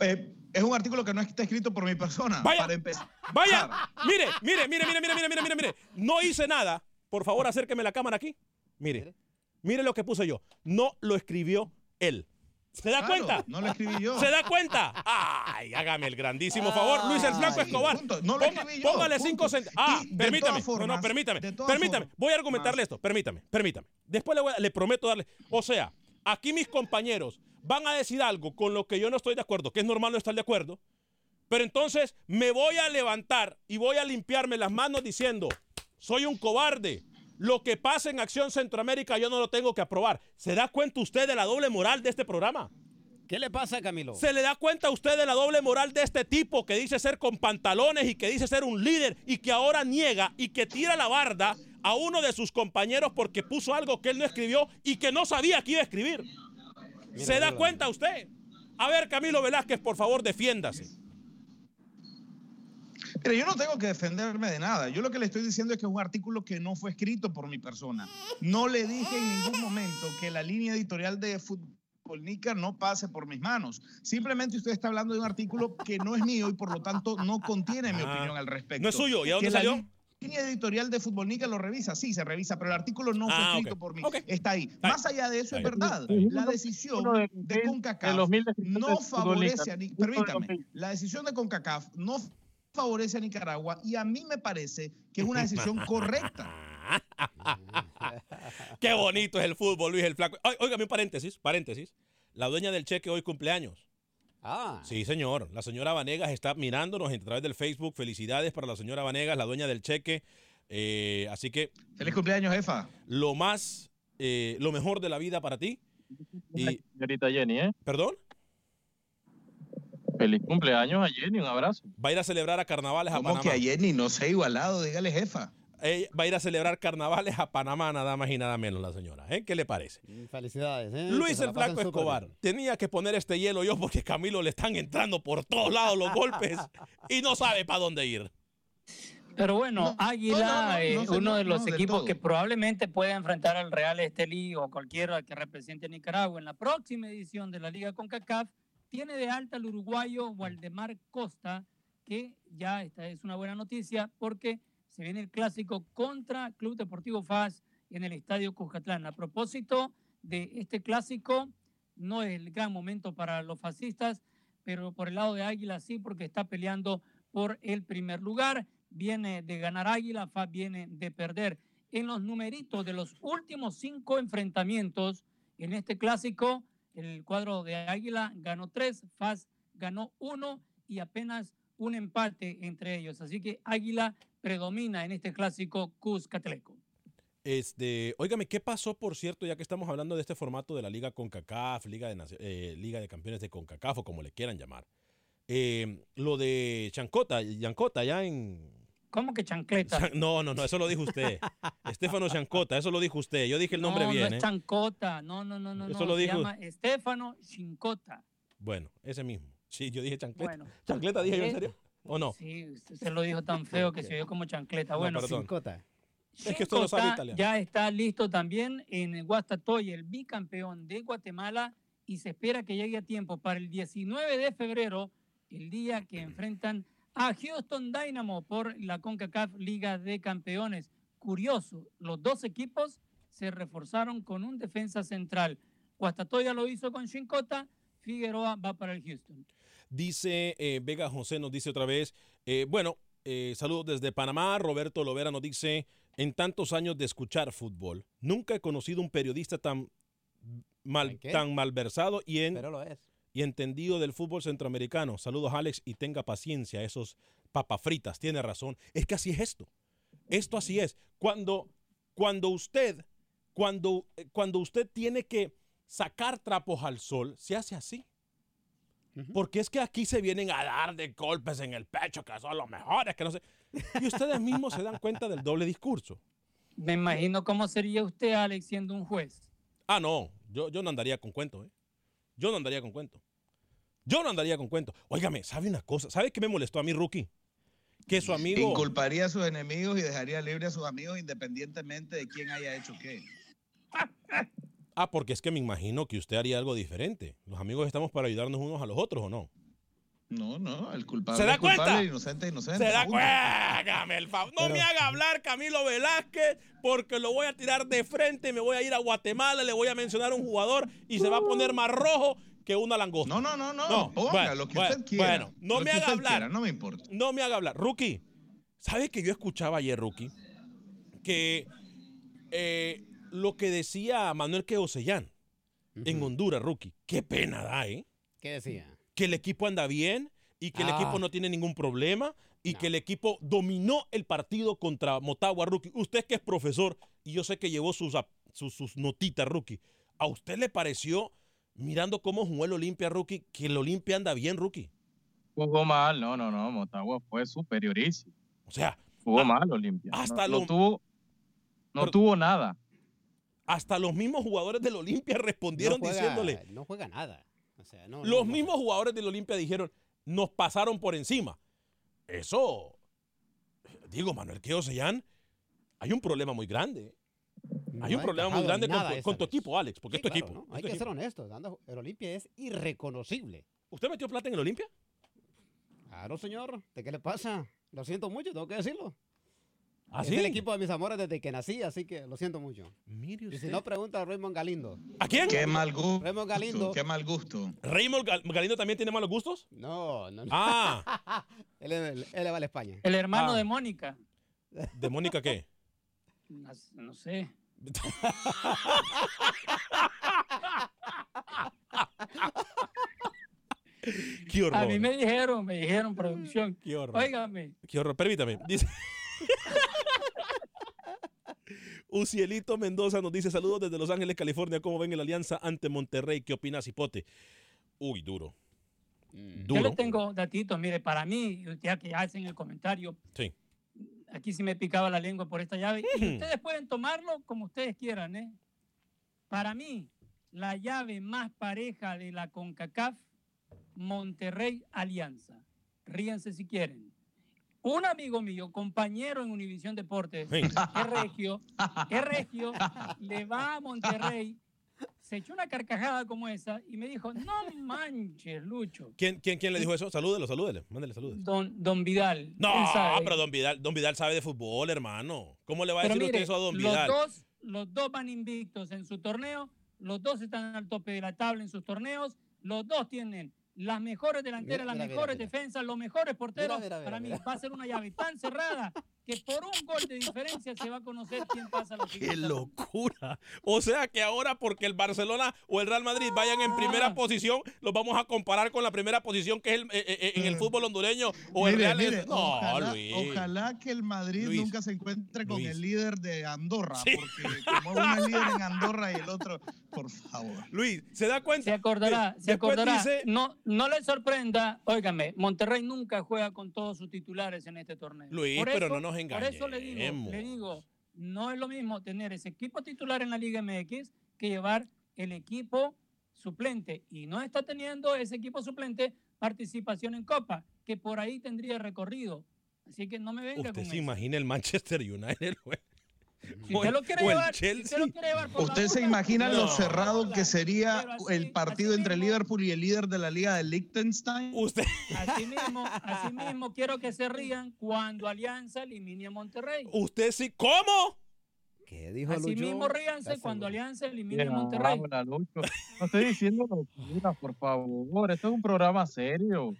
Eh, es un artículo que no está escrito por mi persona. Vaya. Para empezar. Vaya, mire, mire, mire, mire, mire, mire, mire, mire, mire. No hice nada. Por favor, acérqueme la cámara aquí. Mire. Mire lo que puse yo. No lo escribió él. ¿Se da Claro, cuenta? no lo escribí yo. ¿Se da cuenta? Ay, hágame el grandísimo favor. Luis el Flaco Escobar. punto. No lo Ponga- escribí yo, póngale punto. cinco centavos. Ah, Y permítame. formas, no, no, permítame. Permítame. formas, Voy a argumentarle esto. Permítame, permítame. Después le, voy a- le prometo darle. O sea, aquí mis compañeros van a decir algo con lo que yo no estoy de acuerdo, que es normal no estar de acuerdo. Pero entonces me voy a levantar y voy a limpiarme las manos diciendo, soy un cobarde. Lo que pasa en Acción Centroamérica yo no lo tengo que aprobar. ¿Se da cuenta usted de la doble moral de este programa? ¿Qué le pasa, Camilo? ¿Se le da cuenta a usted de la doble moral de este tipo que dice ser con pantalones y que dice ser un líder y que ahora niega y que tira la barda a uno de sus compañeros porque puso algo que él no escribió y que no sabía que iba a escribir? ¿Se da mira. cuenta usted? A ver, Camilo Velázquez, por favor, defiéndase. Mire, yo no tengo que defenderme de nada. Yo lo que le estoy diciendo es que es un artículo que no fue escrito por mi persona. No le dije en ningún momento que la línea editorial de Fútbol Nica no pase por mis manos. Simplemente usted está hablando de un artículo que no es mío y por lo tanto no contiene mi Ah, opinión al respecto. no es suyo. ¿Y a dónde Que la salió? línea editorial de Fútbol Nica lo revisa, sí, se revisa, pero el artículo no fue Ah, escrito por mí. Está ahí. Está Más allá de eso, es verdad. La decisión de- CONCACAF no favorece a... Ni- Permítame. La decisión de CONCACAF no favorece a Nicaragua y a mí me parece que es una decisión correcta. Qué bonito es el fútbol, Luis el Flaco. Óigame un paréntesis, paréntesis. La dueña del cheque hoy cumpleaños. Ah. Sí, señor. La señora Vanegas está mirándonos a través del Facebook. Felicidades para la señora Vanegas, la dueña del cheque. Eh, así que Feliz cumpleaños, jefa. lo más, eh, lo mejor de la vida para ti. Y, Señorita Jenny, ¿eh? ¿Perdón? Feliz cumpleaños a Jenny, un abrazo. Va a ir a celebrar a carnavales a Panamá. que ayer ni no se ha igualado, dígale jefa. Ella va a ir a celebrar carnavales a Panamá, nada más y nada menos, la señora. ¿eh? ¿Qué le parece? Mm, Felicidades. ¿eh? Luis el Flaco Escobar. bien. Tenía que poner este hielo yo porque Camilo le están entrando por todos lados los golpes y no sabe para dónde ir. Pero bueno, No, Águila, no, no, no, eh, no, uno de los equipos que probablemente pueda enfrentar al Real Estelí o cualquiera que represente a Nicaragua en la próxima edición de la Liga CONCACAF, tiene de alta al uruguayo Waldemar Costa, que ya esta es una buena noticia porque se viene el clásico contra Club Deportivo FAS en el Estadio Cuscatlán. A propósito de este clásico, no es el gran momento para los fascistas, pero por el lado de Águila sí, porque está peleando por el primer lugar. Viene de ganar Águila, FAS viene de perder. En los numeritos de los últimos cinco enfrentamientos En este clásico, el cuadro de Águila ganó tres, FAS ganó uno y apenas un empate entre ellos. Así que Águila predomina en este clásico Cuscatleco. Este, óigame, ¿qué pasó, por cierto, ya que estamos hablando de este formato de la Liga CONCACAF, Liga de, eh, Liga de Campeones de CONCACAF o como le quieran llamar? Eh, lo de Chancota, Yancota, ya en... ¿Cómo que chancleta? Chan- No, no, no, eso lo dijo usted. Estefano Chancota, eso lo dijo usted. Yo dije el nombre no, bien, no ¿eh? es Chancota, no, no, no, no. Eso no, lo se dijo- llama Estefano Chincota. Bueno, ese mismo. Sí, yo dije chancleta. Bueno. ¿Chancleta dije yo en Eh, serio? ¿O no? Sí, usted se lo dijo tan feo que se oyó como chancleta. No, Bueno. Chincota. Es que usted no sabe italiano. ya está listo también en Guastatoya, el bicampeón de Guatemala, y se espera que llegue a tiempo para el 19 de febrero, el día que enfrentan a Houston Dynamo por la CONCACAF Liga de Campeones. Curioso, los dos equipos se reforzaron con un defensa central. Guastatoya lo hizo con Chincota, Figueroa va para el Houston. Dice eh, Vega José, nos dice otra vez, eh, bueno, eh, saludos desde Panamá. Roberto Lovera nos dice, en tantos años de escuchar fútbol, nunca he conocido un periodista tan, mal, tan malversado y, en, Pero lo es. Y entendido del fútbol centroamericano. Saludos Alex y tenga paciencia, esos papafritas, tiene razón. Es que así es esto. Esto así es. Cuando, cuando usted, cuando, eh, cuando usted tiene que sacar trapos al sol, se hace así. Porque es que aquí se vienen a dar de golpes en el pecho, que son los mejores, que no sé. Y ustedes mismos se dan cuenta del doble discurso. Me imagino cómo sería usted, Alex, siendo un juez. Ah, no, yo, yo no andaría con cuento, ¿eh? Yo no andaría con cuento. Yo no andaría con cuento. Óigame, ¿sabe una cosa? ¿Sabe qué me molestó a mí, Rookie? Que su amigo... Inculparía a sus enemigos y dejaría libre a sus amigos independientemente de quién haya hecho qué. Ah, porque es que me imagino que usted haría algo diferente. Los amigos estamos para ayudarnos unos a los otros, ¿o no? No, no, el culpable ¿Se da culpable, cuenta? inocente inocente. Se da cuenta, hágame el favor. No me haga hablar Camilo Velázquez porque lo voy a tirar de frente, me voy a ir a Guatemala, le voy a mencionar a un jugador y se va a poner más rojo que una langosta. No, no, no, no, ponga bueno, lo que bueno, usted quiera. Bueno, no lo me haga hablar. quiera, no me importa. No me haga hablar. Rookie, ¿sabe que yo escuchaba ayer, Rookie? Que eh, lo que decía Manuel Queosellán en Honduras, Rookie, qué pena da, ¿eh? ¿Qué decía? Que el equipo anda bien y que el Ah. equipo no tiene ningún problema y que el equipo dominó el partido contra Motagua, Rookie. Usted que es profesor y yo sé que llevó sus, sus, sus notitas, Rookie. ¿A usted le pareció, mirando cómo jugó el Olimpia, Rookie, que el Olimpia anda bien, Rookie? Jugó mal, no, no, no. Motagua fue superiorísimo. O sea, Jugó mal Olimpia. hasta no, lo- tuvo, no Pero- tuvo nada. hasta los mismos jugadores del Olimpia respondieron no juega, diciéndole, No juega nada. O sea, no, los no, mismos jugadores del Olimpia dijeron, nos pasaron por encima. Eso, digo, Manuel Queosellán, hay un problema muy grande. No hay un problema muy grande con, tu- con equipo, Alex, porque Sí, es tu claro, equipo. Hay que ser honestos. El Olimpia es irreconocible. ¿Usted metió plata en el Olimpia? Claro, señor. ¿De qué le pasa? Lo siento mucho, tengo que decirlo. ¿Ah, es sí? el equipo de mis amores desde que nací, así que lo siento mucho. Mire Y si no, pregunta a Raymond Galindo. ¿A quién? Qué mal gusto. Raymond Galindo. Qué mal gusto. ¿Raymond Gal- Galindo también tiene malos gustos? No, no, no. Ah, él, él- él va a la España. El hermano Ah. de Mónica. ¿de Mónica qué? No, no sé. Qué horror. A mí me dijeron, me dijeron producción. Qué horror. Óigame, Qué horror. Permítame. Dice. Ucielito Mendoza nos dice saludos desde Los Ángeles, California. ¿Cómo ven la alianza ante Monterrey? ¿Qué opina Cipote? Uy, duro. yo Duro. le tengo datitos. Mire, para mí, ya que hacen el comentario, Sí. aquí sí me picaba la lengua por esta llave. Y ustedes pueden tomarlo como ustedes quieran, ¿eh? Para mí, la llave más pareja de la CONCACAF, Monterrey Alianza. Ríanse si quieren. Un amigo mío, compañero en Univisión Deportes, Sí. es regio, es regio, le va a Monterrey, se echó una carcajada como esa y me dijo, no manches, Lucho. ¿Quién, quién, quién le dijo eso? Salúdelo, salúdele. Mándele saludos. Don, don Vidal. No, pero don Vidal, don Vidal sabe de fútbol, hermano. ¿Cómo le va a Pero decir mire, usted eso a don los Vidal? dos, los dos van invictos en su torneo, los dos están al tope de la tabla en sus torneos, los dos tienen las mejores delanteras, Mira, las mira, mejores mira. defensas, los mejores porteros. Para mí va a ser una llave tan cerrada que por un gol de diferencia se va a conocer quién pasa a la ¡Qué locura! O sea que ahora porque el Barcelona o el Real Madrid vayan en Ah. primera posición, los vamos a comparar con la primera posición que es el, eh, eh, en el fútbol hondureño o el Real. mire, no, ojalá, Luis. ojalá que el Madrid Luis. nunca se encuentre con Luis. el líder de Andorra, Sí. porque como uno es líder en Andorra y el otro, por favor. Luis, ¿se da cuenta? Se acordará, se Después acordará. dice- No, no le sorprenda, óigame, Monterrey nunca juega con todos sus titulares en este torneo. Luis, Por pero eso- no nos Por eso le digo, le digo, no es lo mismo tener ese equipo titular en la Liga MX que llevar el equipo suplente. Y no está teniendo ese equipo suplente participación en Copa, que por ahí tendría recorrido. Así que no me venga Usted con se eso. imagina el Manchester United Si usted lo quiere llevar, si usted lo quiere llevar por la ¿Usted se imagina No. lo cerrado que sería así- el partido entre mismo- Liverpool y el líder de la Liga de Liechtenstein? Usted, Así mismo, así mismo quiero que se rían cuando Alianza elimine a Monterrey. usted sí. ¿Cómo? ¿Qué dijo Así Lucho? mismo ríanse ¿Estás cuando? Alianza elimine a Monterrey. habla, Lucho. No estoy diciendo locuras, por favor. Esto es un programa serio.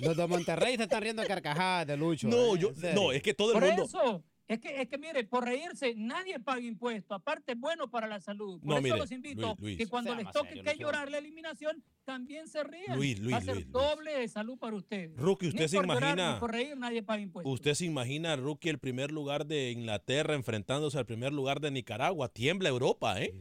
Los de Monterrey se están riendo a carcajadas de Lucho. No, ¿eh? yo, no, es que todo el Por mundo. eso, es que, es que mire, por reírse, nadie paga impuestos. Aparte, es bueno para la salud. Por No, eso mire, los invito Luis, Luis. que cuando les toque serio, que llorar la eliminación, también se rían. Luis, Luis, Va a ser Luis, Luis. doble de salud para ustedes. Rookie, Ni usted se por llorar imagina. ni por reír, nadie paga impuestos. Usted se imagina, Rookie, el primer lugar de Inglaterra enfrentándose al primer lugar de Nicaragua. Tiembla Europa, ¿eh?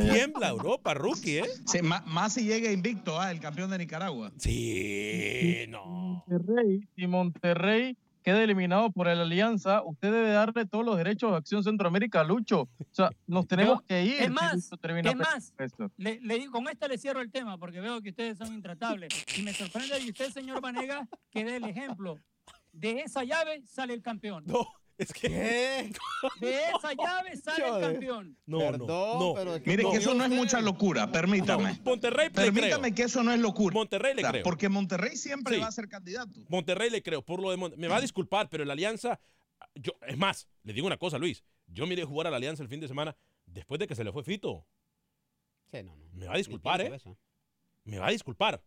Tiembla Europa, Rookie, ¿eh? Sí, más si llega invicto, ah, el campeón de Nicaragua. Sí, no. Monterrey, si Monterrey queda eliminado por el Alianza, usted debe darle todos los derechos de Acción Centroamérica a Lucho. O sea, nos tenemos Yo- que ir. es más, es más. Le, le digo, con esta le cierro el tema porque veo que ustedes son intratables. Y me sorprende de usted, señor Vanega, que dé el ejemplo. De esa llave sale el campeón. No, es que. ¿Qué? De esa llave sale el campeón. No, Perdón, no, no. pero... Mire, no, que eso no es mucha locura, permítame. No, Monterrey le Permítame creo. que eso no es locura. Monterrey le creo. Porque Monterrey siempre Sí. va a ser candidato. Monterrey le creo. Por lo de Mon- Me va a disculpar, pero la Alianza. Yo, es más, le digo una cosa, Luis. Yo miré jugar a la Alianza el fin de semana después de que se le fue Fito. Sí, no, no. Me va a disculpar, ¿eh? eso. Me va a disculpar.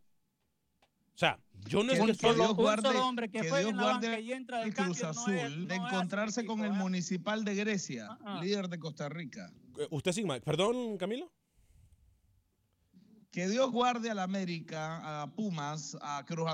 O sea, yo no es Que- Un solo, Dios un guarde- solo hombre que, que Dios en la guarde banca y entra del el Cruz cambio no Azul es- de no es encontrarse con el. Municipal de Grecia, Ah, ah. líder de Costa Rica. Eh, Usted sin ma- Perdón, Camilo. Que Dios guarde a la América, a Pumas, a Cruz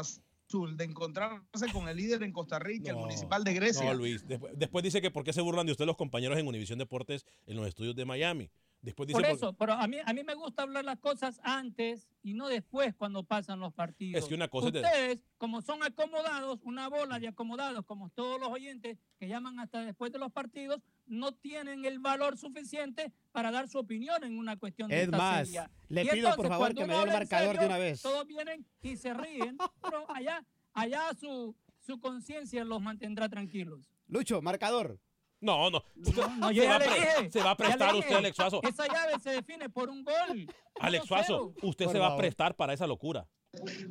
Azul, de encontrarse con el líder en Costa Rica, el No, Municipal de Grecia. No, Luis. Después, después dice que por qué se burlan de usted los compañeros en Univisión Deportes en los estudios de Miami. Después dice Por por- eso, pero a mí, a mí me gusta hablar las cosas antes y no después cuando pasan los partidos. Es que una cosa es de- Ustedes, como son acomodados, una bola de acomodados, como todos los oyentes que llaman hasta después de los partidos, no tienen el valor suficiente para dar su opinión en una cuestión de Es esta más, seria. le Y pido por entonces, favor cuando que me dé el marcador de serio, una vez. Todos vienen y se ríen, pero allá, allá su, su conciencia los mantendrá tranquilos. Lucho, marcador. No, no. Usted- No, no, se, va a dije. se va a prestar usted, Alex Suazo. Esa llave se define por un gol. Alex 1-0. Suazo, usted Por se va a favor. prestar para esa locura.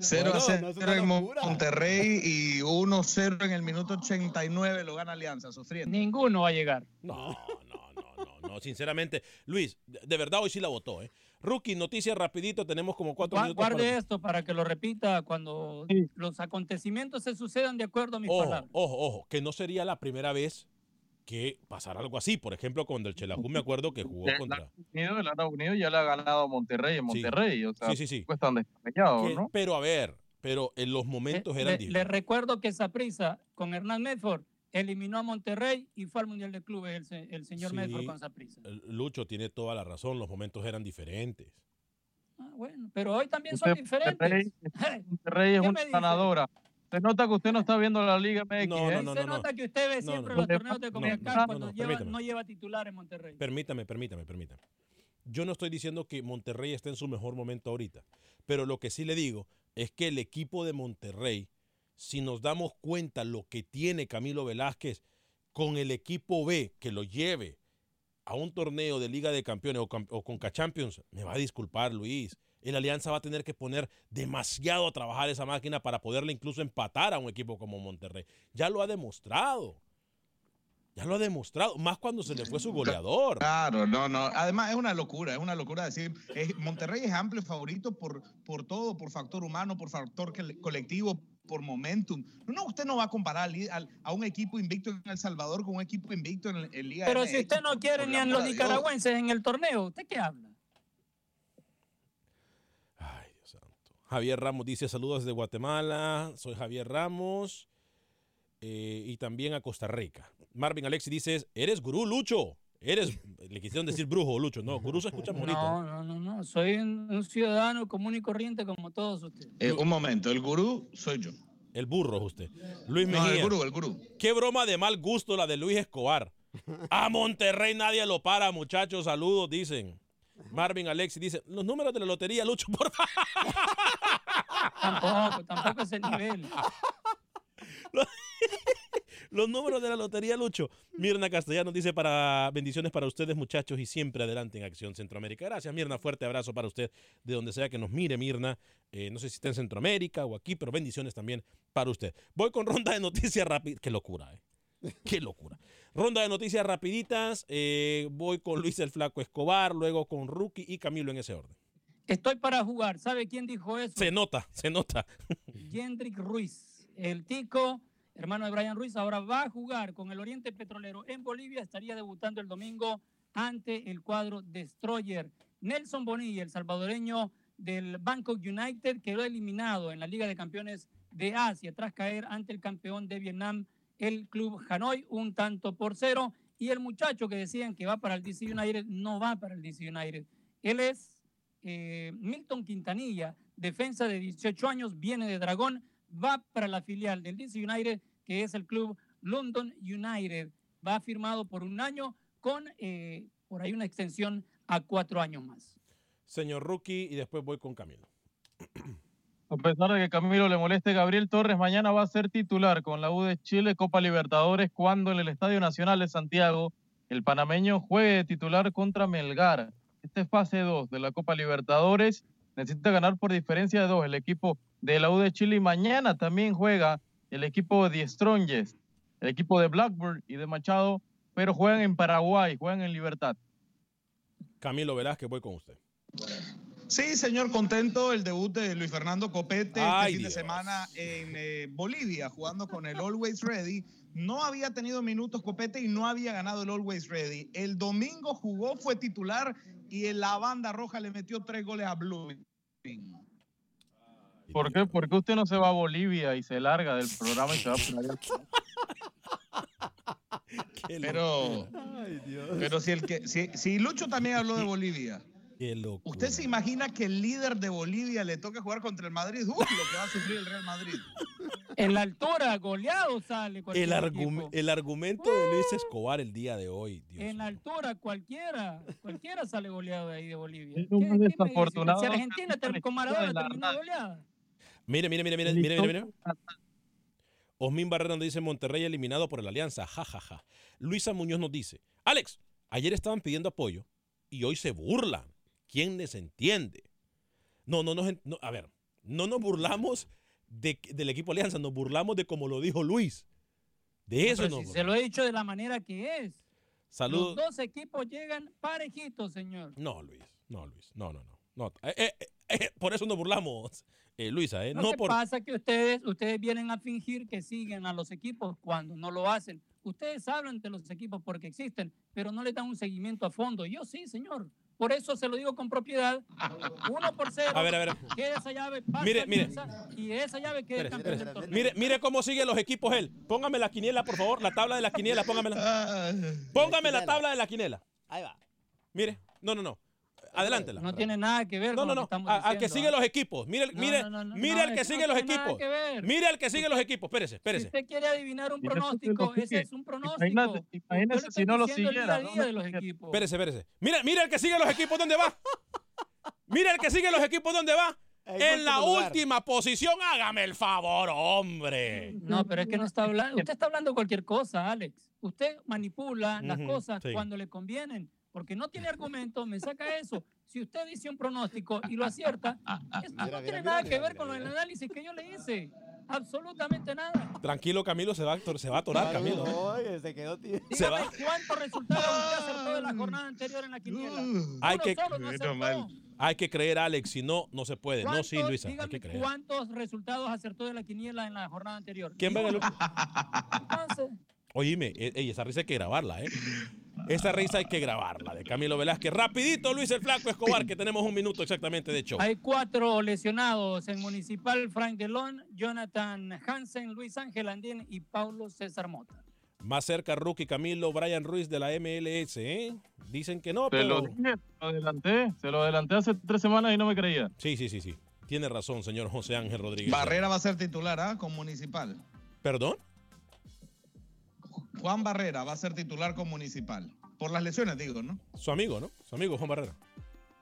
0 a Bueno, 0 no es una en. Monterrey y 1-0 en el minuto 89 lo gana Alianza, sufriendo. Ninguno va a llegar. No, no, no, no, no, sinceramente. Luis, de de verdad hoy sí la votó, ¿eh? Rookie, noticias rapidito, tenemos como cuatro Gua- minutos. Guarde para- esto para que lo repita cuando Sí. los acontecimientos se sucedan de acuerdo a mis Ojo, palabras. ojo, ojo, que no sería la primera vez que pasara algo así. Por ejemplo, cuando el Chelajú me acuerdo que jugó El contra... Unidos, el Estados Unidos ya le ha ganado a Monterrey en Sí. Monterrey. O sea, Sí, sí, sí. pues están descabellados, ¿no? Pero a ver, pero en los momentos Le- eran le, diferentes. recuerdo que Saprisa con Hernán Medford eliminó a Monterrey y fue al Mundial de Clubes el, el señor Sí. Medford con Saprisa. Lucho tiene toda la razón, los momentos eran diferentes. Ah, bueno, pero hoy también Usted, son diferentes. Monterrey, Monterrey es ¿Qué me una dice? Se nota que usted no está viendo la Liga MX. No, ¿eh? no, no, se no, nota que usted ve siempre no. los torneos de no, cuando no, lleva- no lleva titular en Monterrey. Permítame, permítame, permítame. Yo no estoy diciendo que Monterrey esté en su mejor momento ahorita, pero lo que sí le digo es que el equipo de Monterrey, si nos damos cuenta lo que tiene Camilo Velázquez con el equipo B que lo lleve a un torneo de Liga de Campeones o, o Conca Champions, me va a disculpar Luis. El Alianza va a tener que poner demasiado a trabajar esa máquina para poderle incluso empatar a un equipo como Monterrey. Ya lo ha demostrado. Ya lo ha demostrado, más cuando se le fue su goleador. Claro, no, no. Además, es una locura, es una locura decir. es- Monterrey es amplio favorito por, por todo, por factor humano, por factor cole- colectivo, por momentum. No, usted no va a comparar a un equipo invicto en El Salvador con un equipo invicto en, en Liga Pero MX, si usted no quiere ni a los nicaragüenses en el torneo, ¿usted qué habla? Javier Ramos dice saludos desde Guatemala. Soy Javier Ramos. eh, y también a Costa Rica. Marvin Alexi dice, eres gurú, Lucho. Eres, le quisieron decir brujo, Lucho. No, gurú se escucha bonito. No, no, no, no. Soy un, un ciudadano común y corriente como todos ustedes. Eh, un momento, el gurú soy yo. El burro es usted. Luis No, Mejía. el gurú, el gurú. Qué broma de mal gusto la de Luis Escobar. A Monterrey nadie lo para, muchachos. Saludos, dicen. Marvin Alexi dice, los números de la lotería, Lucho, por favor. Tampoco, tampoco ese nivel. Los números de la lotería, Lucho. Mirna Castellanos dice para bendiciones para ustedes, muchachos, y siempre adelante en Acción Centroamérica. Gracias, Mirna. Fuerte abrazo para usted, de donde sea que nos mire, Mirna. Eh, no sé si está en Centroamérica o aquí, pero bendiciones también para usted. Voy con ronda de noticias rápidas. Qué locura, ¿eh? Qué locura. Ronda de noticias rapiditas. eh, voy con Luis el Flaco Escobar, luego con Rookie y Camilo en ese orden. Estoy para jugar. ¿Sabe quién dijo eso? Se nota, se nota. Jendrik Ruiz. El tico, hermano de Brian Ruiz, ahora va a jugar con el Oriente Petrolero en Bolivia. Estaría debutando el domingo ante el cuadro Destroyer. Nelson Bonilla, el salvadoreño del Bangkok United, quedó eliminado en la Liga de Campeones de Asia tras caer ante el campeón de Vietnam, el club Hanoi, un tanto por cero. Y el muchacho que decían que va para el DC United no va para el DC United. Él es eh, Milton Quintanilla, defensa de 18 años, viene de Dragón, va para la filial del DC United, que es el club London United. Va firmado por un año con eh, por ahí una extensión a cuatro años más. Señor Rookie, y después voy con Camilo. A pesar de que Camilo le moleste, Gabriel Torres mañana va a ser titular con la U de Chile Copa Libertadores cuando en el Estadio Nacional de Santiago el panameño juegue de titular contra Melgar. Esta es fase 2 de la Copa Libertadores. Necesita ganar por diferencia de dos el equipo de la U de Chile y mañana también juega el equipo de Strongest, el equipo de Blackburn y de Machado, pero juegan en Paraguay, juegan en Libertad. Camilo Velázquez, voy con usted. Sí, señor, contento el debut de Luis Fernando Copete Ay, este fin Dios. de semana en eh, Bolivia, jugando con el Always Ready. No había tenido minutos Copete y no había ganado el Always Ready. El domingo jugó, fue titular y en la banda roja le metió tres goles a Blooming. ¿Por qué? ¿Por qué usted no se va a Bolivia y se larga del programa y se va por allá? Pero, pero si, el que, si, si Lucho también habló de Bolivia. ¿Usted se imagina que el líder de Bolivia le toca jugar contra el Madrid? Uf, lo que va a sufrir el Real Madrid. En la altura, goleado sale El, el argumento de Luis Escobar el día de hoy. Dios En la altura, cualquiera, cualquiera sale goleado de ahí de Bolivia. Es un ¿Qué- qué me dice? desafortunado. Si Argentina con Maradona la terminó goleada. Mire, mire, mire, mire, mire, mire, mire. Osmin Barrera nos dice Monterrey eliminado por el Alianza. Ja, ja, ja. Luisa Muñoz nos dice, Alex, ayer estaban pidiendo apoyo y hoy se burlan. ¿Quién les entiende? No, no, no, a ver, no nos burlamos de, del equipo Alianza, nos burlamos de como lo dijo Luis. De eso nos si se lo he dicho de la manera que es. Saludos. Los dos equipos llegan parejitos, señor. No, Luis, no, Luis, no, no, no. no. Eh, eh, eh, por eso nos burlamos, Luisa. Lo No que por... pasa es que ustedes, ustedes vienen a fingir que siguen a los equipos cuando no lo hacen. Ustedes hablan de los equipos porque existen, pero no le dan un seguimiento a fondo. Yo sí, señor. Por eso se lo digo con propiedad. Uno por cero. A ver, a ver. Queda esa llave, pasa Mire, mire. Y esa llave queda campeón. Mire, mire cómo siguen los equipos él. Póngame la quiniela, por favor, la tabla de la quiniela, póngamela. Póngame la tabla de la quiniela. Ahí va. Mire, no, no, no. Adelántela. No tiene nada que ver No, con no, lo que no. estamos a- Al que sigue los equipos. Mire, No, mire, no, no, no, mire no, al que sigue no los equipos. Mire al que sigue los equipos. Espérese, Si espérese. usted quiere adivinar un pronóstico, ese es un pronóstico. Imagínate, le si no lo siguiera. Espérese, espérese. Mira, mira el que sigue los equipos, ¿dónde va? Mira el que sigue los equipos, ¿dónde va? En En la lugar. última posición, hágame el favor, hombre. No, pero es que no está hablando. Usted está hablando cualquier cosa, Alex. Usted manipula las cosas sí. cuando le convienen, porque no tiene argumento, me saca eso. Si usted dice un pronóstico y lo acierta, eso no Mira, tiene mira, nada mira, que mira, ver con mira. el análisis que yo le hice. Absolutamente nada. Tranquilo, Camilo, se va, se va a atorar, Camilo. Oye, se quedó tío. Se va. Dígame cuántos resultados usted acertó de la jornada anterior en la quiniela. Hay que- solo no Menos acertó. mal. Hay que creer, Alex, si no, no se puede. No, sí, ¿Cuántos- Luisa, hay dígame que creer. ¿Cuántos resultados acertó de la quiniela en la jornada anterior? ¿Quién va a ganar? Entonces, Oíme, e- ey, esa risa hay que grabarla, ¿eh? Esa risa hay que grabarla, de Camilo Velázquez. Rapidito, Luis el Flaco Escobar, que tenemos un minuto exactamente de show. hay cuatro lesionados en Municipal, Frank Delón, Jonathan Hansen, Luis Ángel Andín y Paulo César Mota. Más cerca, Rookie Camilo, Brian Ruiz de la MLS, ¿eh? Dicen que no, Se lo pero... dije, se lo adelanté, se lo adelanté hace tres semanas y no me creía. Sí, sí, sí, sí. Tiene razón, señor José Ángel Rodríguez. Barrera va a ser titular, ¿ah? Con Municipal. ¿Perdón? Juan Barrera va a ser titular con Municipal. Por las lesiones, digo, ¿no? Su amigo, ¿no? Su amigo Juan Barrera.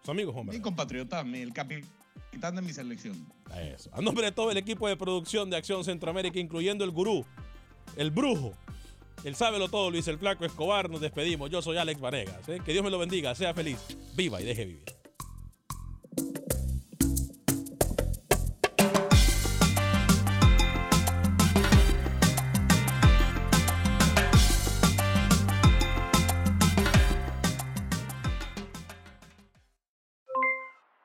Su amigo Juan Mi Barrera. compatriota, mi- el capitán de mi selección. Eso. A nombre de todo el equipo de producción de Acción Centroamérica, incluyendo el gurú, el brujo, el sábelo todo, Luis el Flaco Escobar, nos despedimos. Yo soy Alex Vanegas. ¿eh? Que Dios me lo bendiga, sea feliz, viva y deje vivir.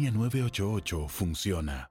línea 988 funciona.